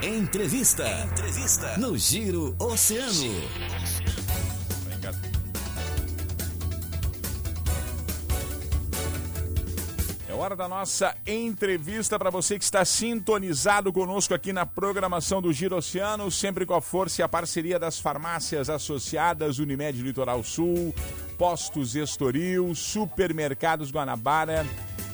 Entrevista. Entrevista. No Giro Oceano. É hora da nossa entrevista para você que está sintonizado conosco aqui na programação do Giro Oceano, sempre com a força e a parceria das farmácias associadas Unimed Litoral Sul, Postos Estoril, Supermercados Guanabara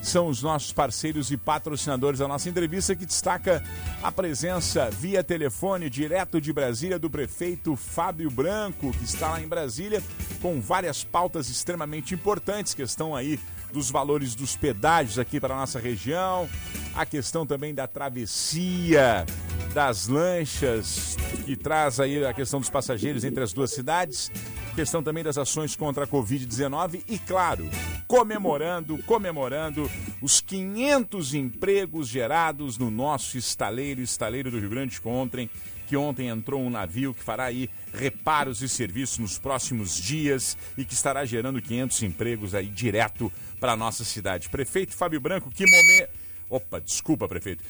são os nossos parceiros e patrocinadores. Da nossa entrevista, que destaca a presença via telefone, direto de Brasília, do prefeito Fábio Branco, que está lá em Brasília, com várias pautas extremamente importantes, questão aí dos valores dos pedágios aqui para a nossa região, a questão também da travessia, das lanchas, que traz aí a questão dos passageiros entre as duas cidades, questão também das ações contra a Covid-19 e, claro, comemorando, comemorando os 500 empregos gerados no nosso estaleiro, estaleiro do Rio Grande que ontem, que ontem entrou um navio que fará aí reparos e serviços nos próximos dias e que estará gerando 500 empregos aí direto para a nossa cidade. Prefeito Fábio Branco, que momento... Opa, desculpa, prefeito.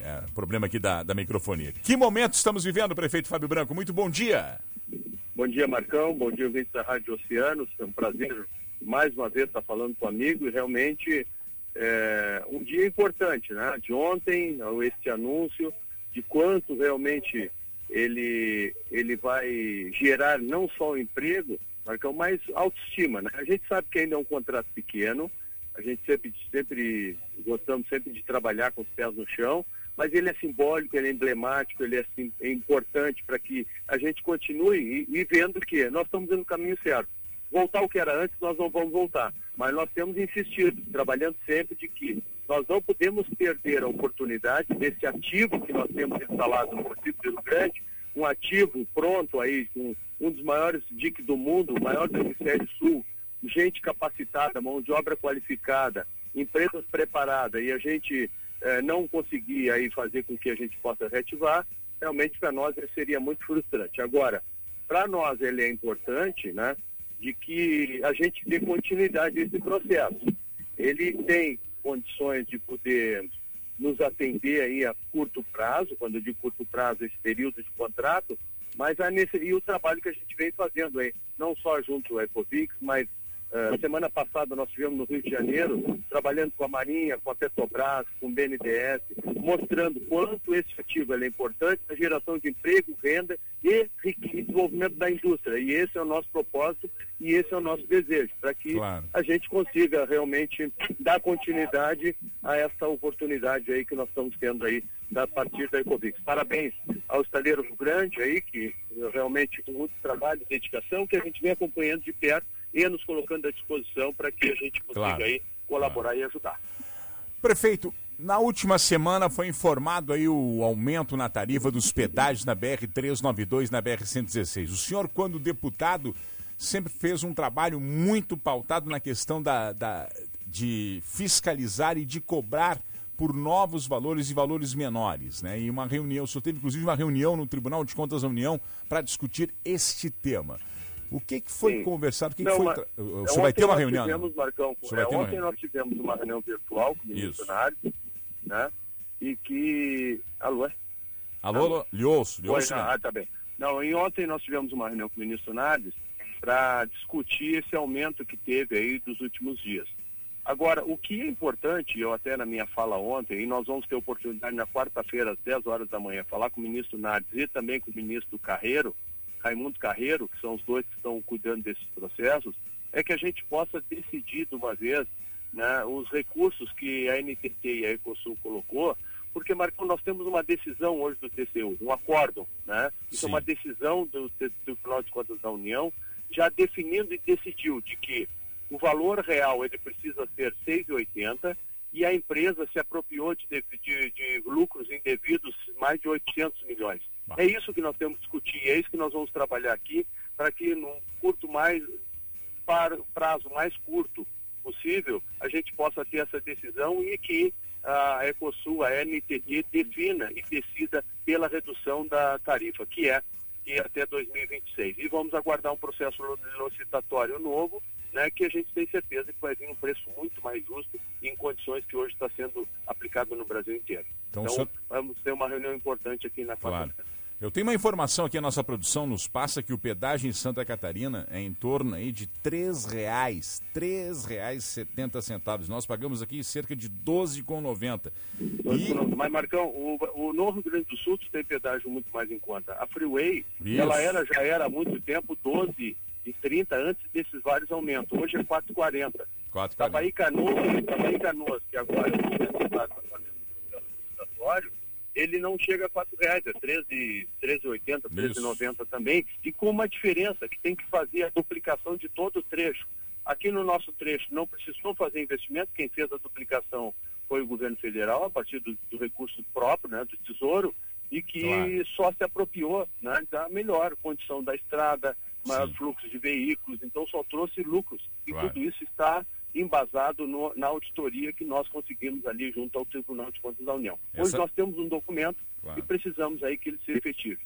É, problema aqui da, da microfonia. Que momento estamos vivendo, prefeito Fábio Branco? Muito bom dia. Bom dia, Marcão. Bom dia, ouvintes da Rádio Oceanos. É um prazer mais uma vez estar falando com amigo e realmente é um dia importante, né? De ontem, este anúncio de quanto realmente ele, ele vai gerar não só o emprego, Marcão, mas autoestima, né? A gente sabe que ainda é um contrato pequeno, a gente sempre, sempre gostamos sempre de trabalhar com os pés no chão, mas ele é simbólico, ele é emblemático, ele é, é importante para que a gente continue e, e, vendo que nós estamos indo no caminho certo. Voltar ao que era antes, nós não vamos voltar, mas nós temos insistido, trabalhando sempre de que nós não podemos perder a oportunidade desse ativo que nós temos instalado no município de Rio Grande, um ativo pronto aí, um, um dos maiores DIC do mundo, o maior do hemisfério sul, gente capacitada, mão de obra qualificada, empresas preparadas, e a gente eh, não conseguir aí fazer com que a gente possa reativar, realmente para nós seria muito frustrante. Agora, para nós ele é importante, né, de que a gente dê continuidade a esse processo. Ele tem condições de poder nos atender aí a curto prazo, quando eu digo curto prazo, esse período de contrato, mas a nesse, e o trabalho que a gente vem fazendo aí, não só junto ao Ecovix, mas Uh, semana passada nós estivemos no Rio de Janeiro, trabalhando com a Marinha, com a Petrobras, com o BNDES, mostrando quanto esse ativo é importante na geração de emprego, renda e, desenvolvimento da indústria. E esse é o nosso propósito e esse é o nosso desejo, para que claro. a gente consiga realmente dar continuidade a essa oportunidade aí que nós estamos tendo aí a partir da Ecovix. Parabéns ao Estaleiro Rio Grande aí, que realmente com muito trabalho e dedicação, que a gente vem acompanhando de perto e nos colocando à disposição para que a gente consiga claro. aí colaborar claro. e ajudar. Prefeito, na última semana foi informado aí o aumento na tarifa dos pedágios na BR 392 na BR 116. O senhor, quando deputado, sempre fez um trabalho muito pautado na questão da, da de fiscalizar e de cobrar por novos valores e valores menores, né? E uma reunião, o senhor teve inclusive uma reunião no Tribunal de Contas da União para discutir este tema. O que, que foi Sim. conversado? O que, não, que foi. Tra... O senhor vai ter uma reunião? Tivemos, Marcão, é, ontem reunião. nós tivemos uma reunião virtual com o ministro Nardes, né? E que. Alô? É? Alô, alô? lhe ouço, lhe ouço. Ah, tá bem. Não, e ontem nós tivemos uma reunião com o ministro Nardes para discutir esse aumento que teve aí dos últimos dias. Agora, o que é importante, eu até na minha fala ontem, e nós vamos ter oportunidade na quarta-feira, às 10 horas da manhã, falar com o ministro Nardes e também com o ministro Carreiro, Raimundo Carreiro, que são os dois que estão cuidando desses processos, é que a gente possa decidir de uma vez né, os recursos que a NTT e a Ecosul colocou, porque, Marcão, nós temos uma decisão hoje do TCU, um acórdão, né? Isso é uma decisão do, do Tribunal de Contas da União, já definindo e decidiu de que o valor real ele precisa ser 6,80 e a empresa se apropriou de, de, de lucros indevidos mais de 800 milhões. É isso que nós temos que discutir, é isso que nós vamos trabalhar aqui, para que num curto mais, para, prazo mais curto possível, a gente possa ter essa decisão e que a Ecosul, a NTT, defina e decida pela redução da tarifa, que é, que é até 2026. E vamos aguardar um processo licitatório novo né, que a gente tem certeza que vai vir um preço muito mais justo em condições que hoje está sendo aplicado no Brasil inteiro. Então, então senhor... vamos ter uma reunião importante aqui na claro. Eu tenho uma informação aqui, a nossa produção nos passa que o pedágio em Santa Catarina é em torno aí de R$ reais, R$ reais setenta centavos. Nós pagamos aqui cerca de R$ 12,90. E... Mas, Marcão, o, o Novo Rio Grande do Sul tem pedágio muito mais em conta. A Freeway, Isso. ela era, já era há muito tempo 12 e 30 antes desses vários aumentos. Hoje é 4,40. 4,40. Tabaí Canoas, Tabaí Canoas, que agora está fazendo o ele não chega a quatro reais, é 13, 13,80, 13,90 também, e com uma diferença que tem que fazer a duplicação de todo o trecho. Aqui no nosso trecho não precisou fazer investimento, quem fez a duplicação foi o governo federal, a partir do, do recurso próprio, né, do tesouro, e que claro. só se apropriou né, da melhor condição da estrada, maior Sim. fluxo de veículos, então só trouxe lucros. E claro. tudo isso está embasado no, na auditoria que nós conseguimos ali junto ao Tribunal de Contas da União. Essa... Hoje nós temos um documento claro. e precisamos aí que ele seja efetivo.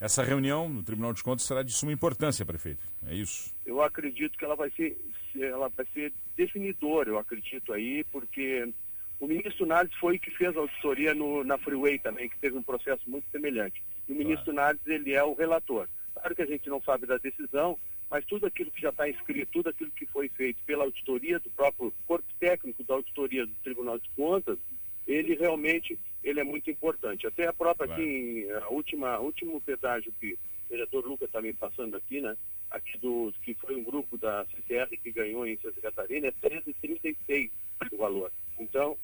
Essa reunião no Tribunal de Contas será de suma importância, prefeito. É isso? Eu acredito que ela vai ser, ela vai ser definidora, eu acredito aí, porque o ministro Nardes foi que fez a auditoria no, na Freeway também, que teve um processo muito semelhante. E o claro. ministro Nardes, ele é o relator. Claro que a gente não sabe da decisão, mas tudo aquilo que já está inscrito, tudo aquilo que foi feito pela auditoria do próprio corpo técnico da auditoria do Tribunal de Contas, ele realmente ele é muito importante. Até a própria claro. aqui, a última último pedágio que o vereador Lucas está me passando aqui, né? Aqui do que foi um grupo da CCR que ganhou em Santa Catarina é 13,36 o valor. Então,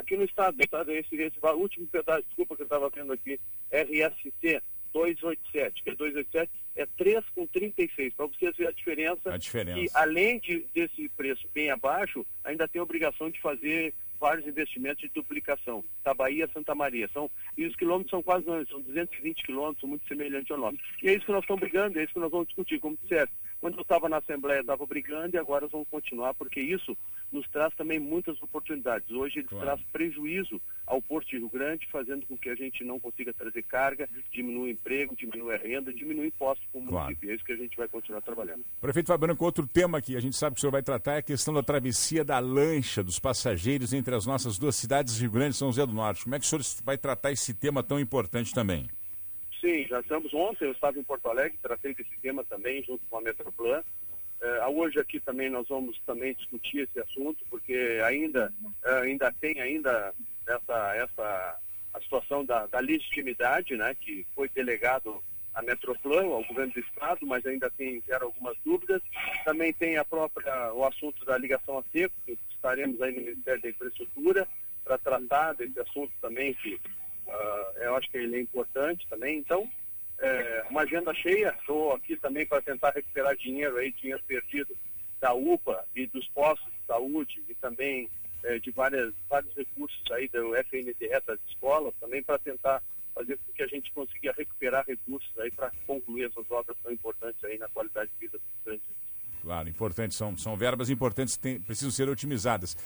aqui no estado, no estado esse, esse último pedágio, desculpa que eu estava vendo aqui, RSC 287, que é 287 é 3,36, para vocês verem a diferença. A diferença. E além de, desse preço bem abaixo, ainda tem a obrigação de fazer vários investimentos de duplicação, da Bahia a Santa Maria. São, e os quilômetros são quase, são 220 quilômetros, muito semelhante ao nosso. E é isso que nós estamos brigando, é isso que nós vamos discutir, como disseste. Quando eu estava na Assembleia, estava brigando e agora vamos continuar, porque isso nos traz também muitas oportunidades. Hoje ele claro. traz prejuízo ao Porto de Rio Grande, fazendo com que a gente não consiga trazer carga, diminua o emprego, diminua a renda, diminua impostos para o claro. município. É isso que a gente vai continuar trabalhando. Prefeito Fabiano, com outro tema que a gente sabe que o senhor vai tratar é a questão da travessia da lancha dos passageiros entre as nossas duas cidades, Rio Grande e São José do Norte. Como é que o senhor vai tratar esse tema tão importante também? Sim, já estamos ontem, eu estava em Porto Alegre, tratei desse tema também, junto com a Metroplan. Uh, hoje aqui também nós vamos também discutir esse assunto, porque ainda, uh, ainda tem ainda essa, essa a situação da, da, legitimidade, né, que foi delegado à Metroplan, ao governo do Estado, mas ainda tem gera algumas dúvidas. Também tem a própria, o assunto da ligação a seco, que estaremos aí no Ministério da Infraestrutura para tratar desse assunto também, que Uh, eu acho que ele é importante também. Então, é, uma agenda cheia. Estou aqui também para tentar recuperar dinheiro aí, dinheiro perdido da UPA e dos postos de saúde e também é, de várias, vários recursos aí do FNDE, das escolas, também para tentar fazer com que a gente consiga recuperar recursos aí para concluir essas obras tão importantes aí na qualidade de vida dos estudantes. Claro, importantes, são, são verbas importantes que precisam ser otimizadas.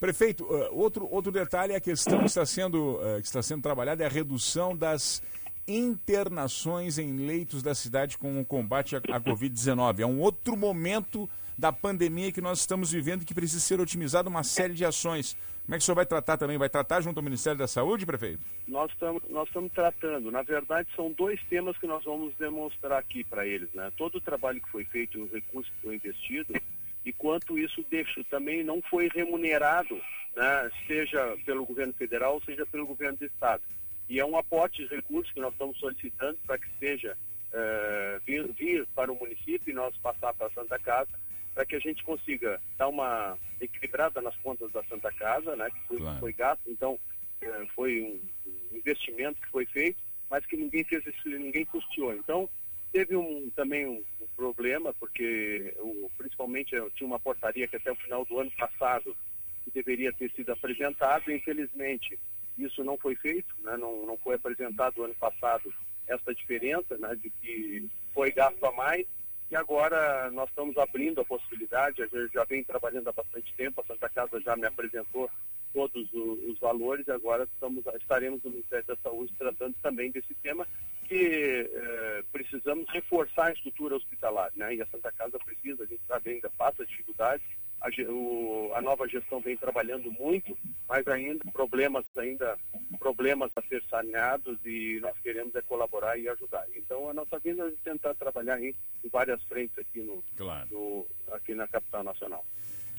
Prefeito, uh, outro, outro detalhe é a questão que está, sendo, uh, que está sendo trabalhada é a redução das internações em leitos da cidade com o combate à, à Covid-19. É um outro momento da pandemia que nós estamos vivendo e que precisa ser otimizado uma série de ações. Como é que o senhor vai tratar também? Vai tratar junto ao Ministério da Saúde, prefeito? Nós estamos nós estamos tratando. Na verdade, são dois temas que nós vamos demonstrar aqui para eles. Né? Todo o trabalho que foi feito, o recurso que foi investido, e quanto isso deixa, também não foi remunerado, né, seja pelo governo federal, seja pelo governo do estado. E é um aporte de recursos que nós estamos solicitando para que seja uh, vir, vir, para o município e nós passar para a Santa Casa, para que a gente consiga dar uma equilibrada nas contas da Santa Casa, né, que foi, claro. foi gasto, então uh, foi um investimento que foi feito, mas que ninguém fez isso, ninguém custeou. Então, teve um, também um, um problema, porque o, principalmente eu tinha uma portaria que até o final do ano passado deveria ter sido apresentada, infelizmente isso não foi feito, né? não, não foi apresentado ano passado essa diferença né? de que foi gasto a mais e agora nós estamos abrindo a possibilidade, a gente já vem trabalhando há bastante tempo, a Santa Casa já me apresentou todos os, valores, agora estamos, estaremos no Ministério da Saúde tratando também desse tema que eh, precisamos reforçar a estrutura hospitalar, né? E a Santa Casa precisa, a gente sabe ainda passa dificuldades. A, o, a, nova gestão vem trabalhando muito, mas ainda problemas ainda problemas a ser saneados e nós queremos é colaborar e ajudar. Então a nossa vinda é tentar trabalhar em, em várias frentes aqui no, claro. no, aqui na capital nacional.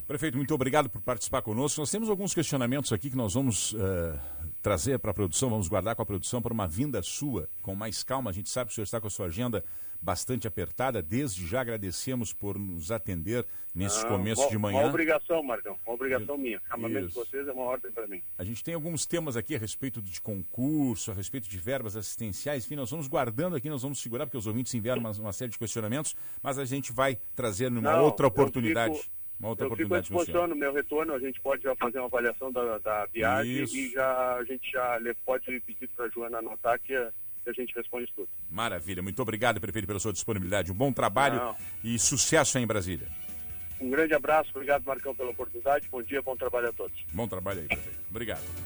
Prefeito, muito obrigado por participar conosco. Nós temos alguns questionamentos aqui que nós vamos uh, trazer para a produção, vamos guardar com a produção para uma vinda sua, com mais calma. A gente sabe que o senhor está com a sua agenda bastante apertada. Desde já agradecemos por nos atender nesse ah, começo de manhã. Uma obrigação, Marcão, uma obrigação minha. Chamamento de vocês é uma ordem para mim. A gente tem alguns temas aqui a respeito de concurso, a respeito de verbas assistenciais, enfim, nós vamos guardando aqui, nós vamos segurar, porque os ouvintes enviaram uma, uma série de questionamentos, mas a gente vai trazer numa Não, outra oportunidade. Uma outra eu fico à disposição no meu retorno, a gente pode já fazer uma avaliação da, da viagem Isso. e já, a gente já pode pedir para a Joana anotar que a, que a gente responde tudo. Maravilha, muito obrigado, prefeito, pela sua disponibilidade. Um bom trabalho Não. e sucesso aí em Brasília. Um grande abraço, obrigado, Marcão, pela oportunidade. Bom dia, bom trabalho a todos. Bom trabalho aí, prefeito. Obrigado.